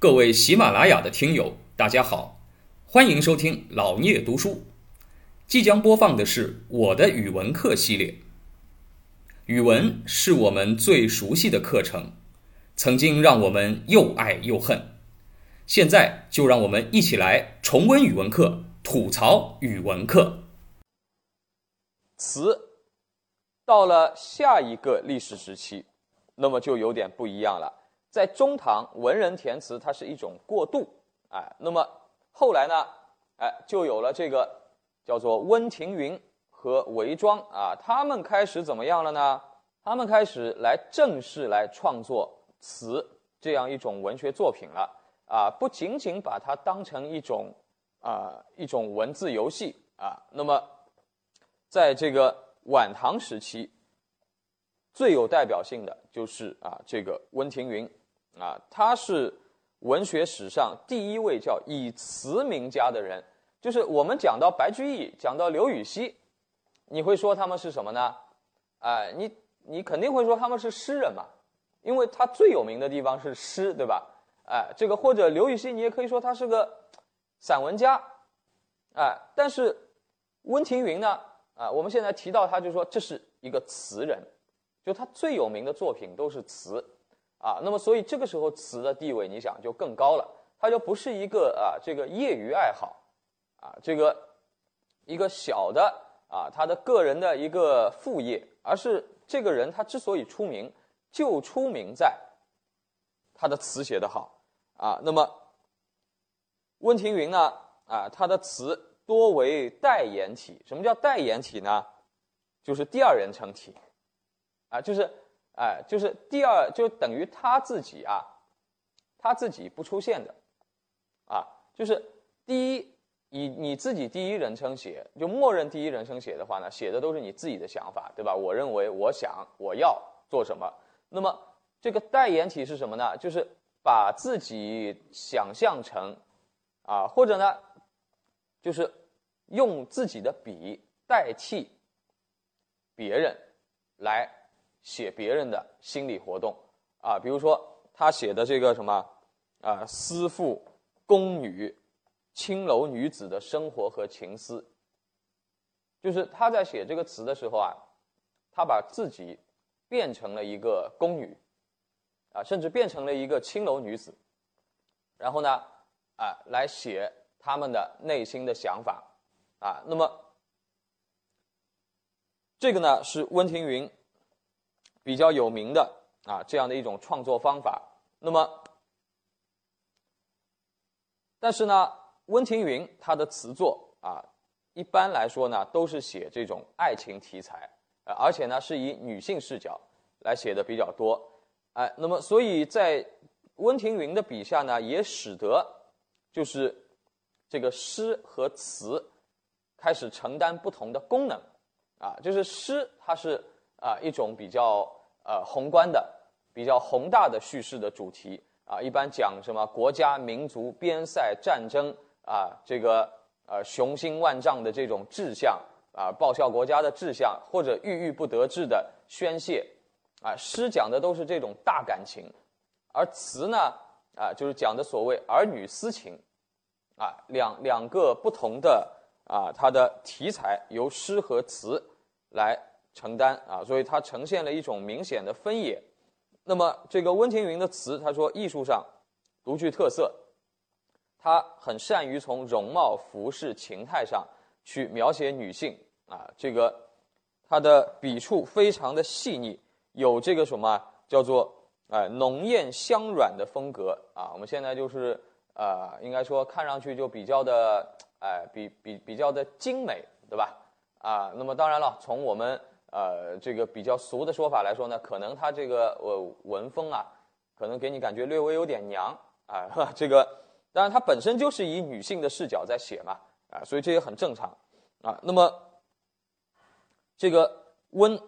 各位喜马拉雅的听友，大家好，欢迎收听老聂读书。即将播放的是我的语文课系列。语文是我们最熟悉的课程，曾经让我们又爱又恨。现在就让我们一起来重温语文课，吐槽语文课。词到了下一个历史时期，那么就有点不一样了。在中唐，文人填词它是一种过渡，哎，那么后来呢，哎，就有了这个叫做温庭筠和韦庄啊，他们开始怎么样了呢？他们开始来正式来创作词这样一种文学作品了啊，不仅仅把它当成一种啊一种文字游戏啊，那么在这个晚唐时期，最有代表性的就是啊这个温庭筠。啊，他是文学史上第一位叫以词名家的人。就是我们讲到白居易，讲到刘禹锡，你会说他们是什么呢？哎，你你肯定会说他们是诗人嘛，因为他最有名的地方是诗，对吧？哎，这个或者刘禹锡，你也可以说他是个散文家，哎，但是温庭筠呢？啊，我们现在提到他，就说这是一个词人，就他最有名的作品都是词。啊，那么所以这个时候词的地位，你想就更高了，它就不是一个啊这个业余爱好，啊这个一个小的啊他的个人的一个副业，而是这个人他之所以出名，就出名在他的词写得好啊。那么温庭筠呢啊他的词多为代言体，什么叫代言体呢？就是第二人称体，啊就是。哎，就是第二，就等于他自己啊，他自己不出现的，啊，就是第一，以你自己第一人称写，就默认第一人称写的话呢，写的都是你自己的想法，对吧？我认为，我想，我要做什么。那么这个代言体是什么呢？就是把自己想象成，啊，或者呢，就是用自己的笔代替别人来。写别人的心理活动啊，比如说他写的这个什么啊，思妇、宫女、青楼女子的生活和情思，就是他在写这个词的时候啊，他把自己变成了一个宫女啊，甚至变成了一个青楼女子，然后呢啊，来写他们的内心的想法啊。那么这个呢是温庭筠。比较有名的啊，这样的一种创作方法。那么，但是呢，温庭筠他的词作啊，一般来说呢，都是写这种爱情题材，呃，而且呢，是以女性视角来写的比较多。哎，那么，所以在温庭筠的笔下呢，也使得就是这个诗和词开始承担不同的功能啊，就是诗它是啊一种比较。呃，宏观的、比较宏大的叙事的主题啊，一般讲什么国家、民族、边塞、战争啊，这个呃雄心万丈的这种志向啊，报效国家的志向，或者郁郁不得志的宣泄啊，诗讲的都是这种大感情，而词呢啊，就是讲的所谓儿女私情啊，两两个不同的啊，它的题材由诗和词来。承担啊，所以它呈现了一种明显的分野。那么这个温庭筠的词，他说艺术上独具特色，他很善于从容貌、服饰、情态上去描写女性啊。这个他的笔触非常的细腻，有这个什么叫做哎浓艳香软的风格啊。我们现在就是呃，应该说看上去就比较的哎比比比较的精美，对吧？啊，那么当然了，从我们呃，这个比较俗的说法来说呢，可能他这个呃文风啊，可能给你感觉略微有点娘啊。这个当然他本身就是以女性的视角在写嘛啊，所以这也很正常啊。那么这个温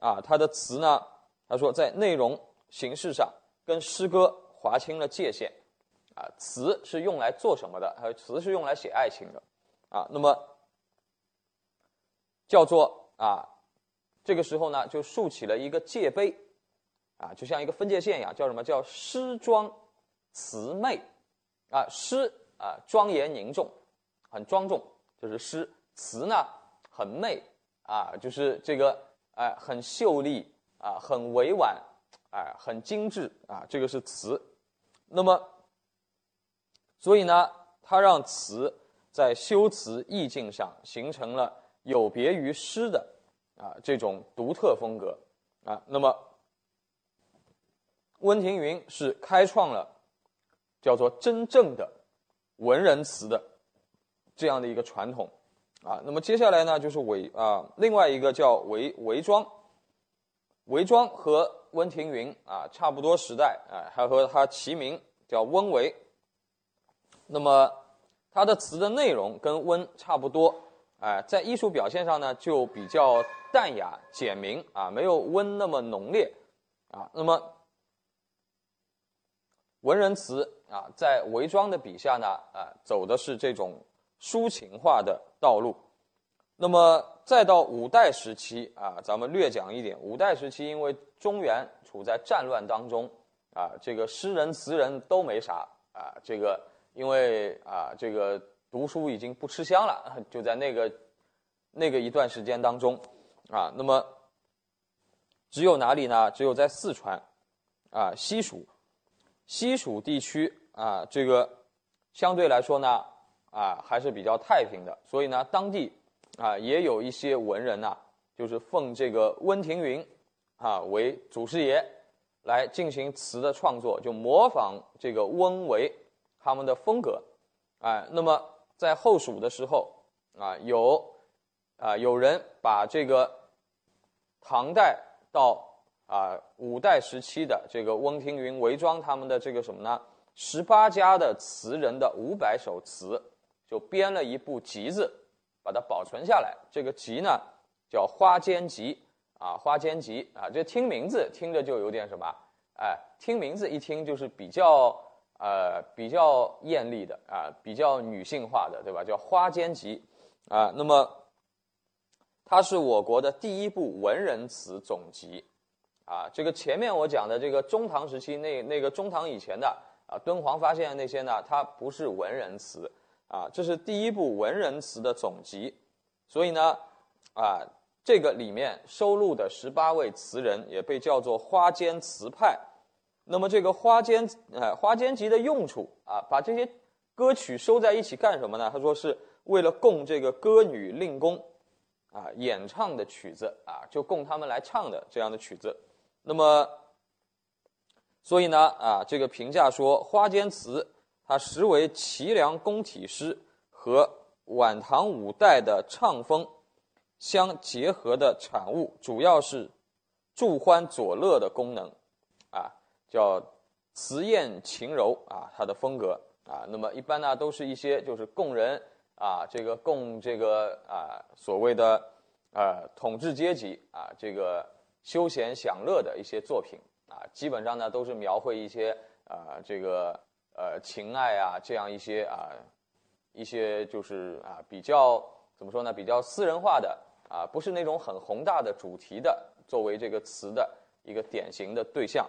啊，他的词呢，他说在内容形式上跟诗歌划清了界限啊。词是用来做什么的？还有词是用来写爱情的啊。那么叫做啊。这个时候呢，就竖起了一个界碑，啊，就像一个分界线一样，叫什么叫诗庄慈媚，啊，诗啊庄严凝重，很庄重，就是诗；词呢很媚，啊，就是这个哎很秀丽啊，很委婉，哎很精致啊，这个是词。那么，所以呢，他让词在修辞意境上形成了有别于诗的啊这种独特风格啊。那么，温庭筠是开创了叫做真正的文人词的这样的一个传统啊。那么接下来呢，就是韦啊，另外一个叫韦韦庄，韦庄和温庭筠啊差不多时代啊，还和他齐名。叫温韦，那么他的词的内容跟温差不多，哎，在艺术表现上呢就比较淡雅简明啊，没有温那么浓烈啊。那么文人词啊，在韦庄的笔下呢，啊，走的是这种抒情化的道路。那么再到五代时期啊，咱们略讲一点。五代时期，因为中原处在战乱当中。啊，这个诗人词人都没啥啊，这个因为啊，这个读书已经不吃香了，就在那个那个一段时间当中啊，那么只有哪里呢？只有在四川啊，西蜀西蜀地区啊，这个相对来说呢啊还是比较太平的，所以呢，当地啊也有一些文人呐，就是奉这个温庭筠啊为祖师爷。来进行词的创作，就模仿这个温为他们的风格，哎，那么在后蜀的时候啊，有啊有人把这个唐代到啊五代时期的这个温庭筠、韦庄他们的这个什么呢？十八家的词人的五百首词，就编了一部集子，把它保存下来。这个集呢叫《花间集》。啊，花间集啊，这听名字听着就有点什么，哎，听名字一听就是比较呃比较艳丽的啊，比较女性化的，对吧？叫花间集啊。那么它是我国的第一部文人词总集啊。这个前面我讲的这个中唐时期那那个中唐以前的啊，敦煌发现的那些呢，它不是文人词啊，这是第一部文人词的总集，所以呢啊。这个里面收录的十八位词人也被叫做花间词派。那么这个花间呃花间集的用处啊，把这些歌曲收在一起干什么呢？他说是为了供这个歌女令公啊演唱的曲子啊，就供他们来唱的这样的曲子。那么，所以呢啊，这个评价说花间词它实为齐梁宫体诗和晚唐五代的唱风。相结合的产物，主要是助欢佐乐的功能，啊，叫词艳情柔啊，它的风格啊，那么一般呢，都是一些就是供人啊，这个供这个啊所谓的呃统治阶级啊这个休闲享乐的一些作品啊，基本上呢都是描绘一些啊这个呃情爱啊这样一些啊一些就是啊比较怎么说呢，比较私人化的。啊，不是那种很宏大的主题的，作为这个词的一个典型的对象。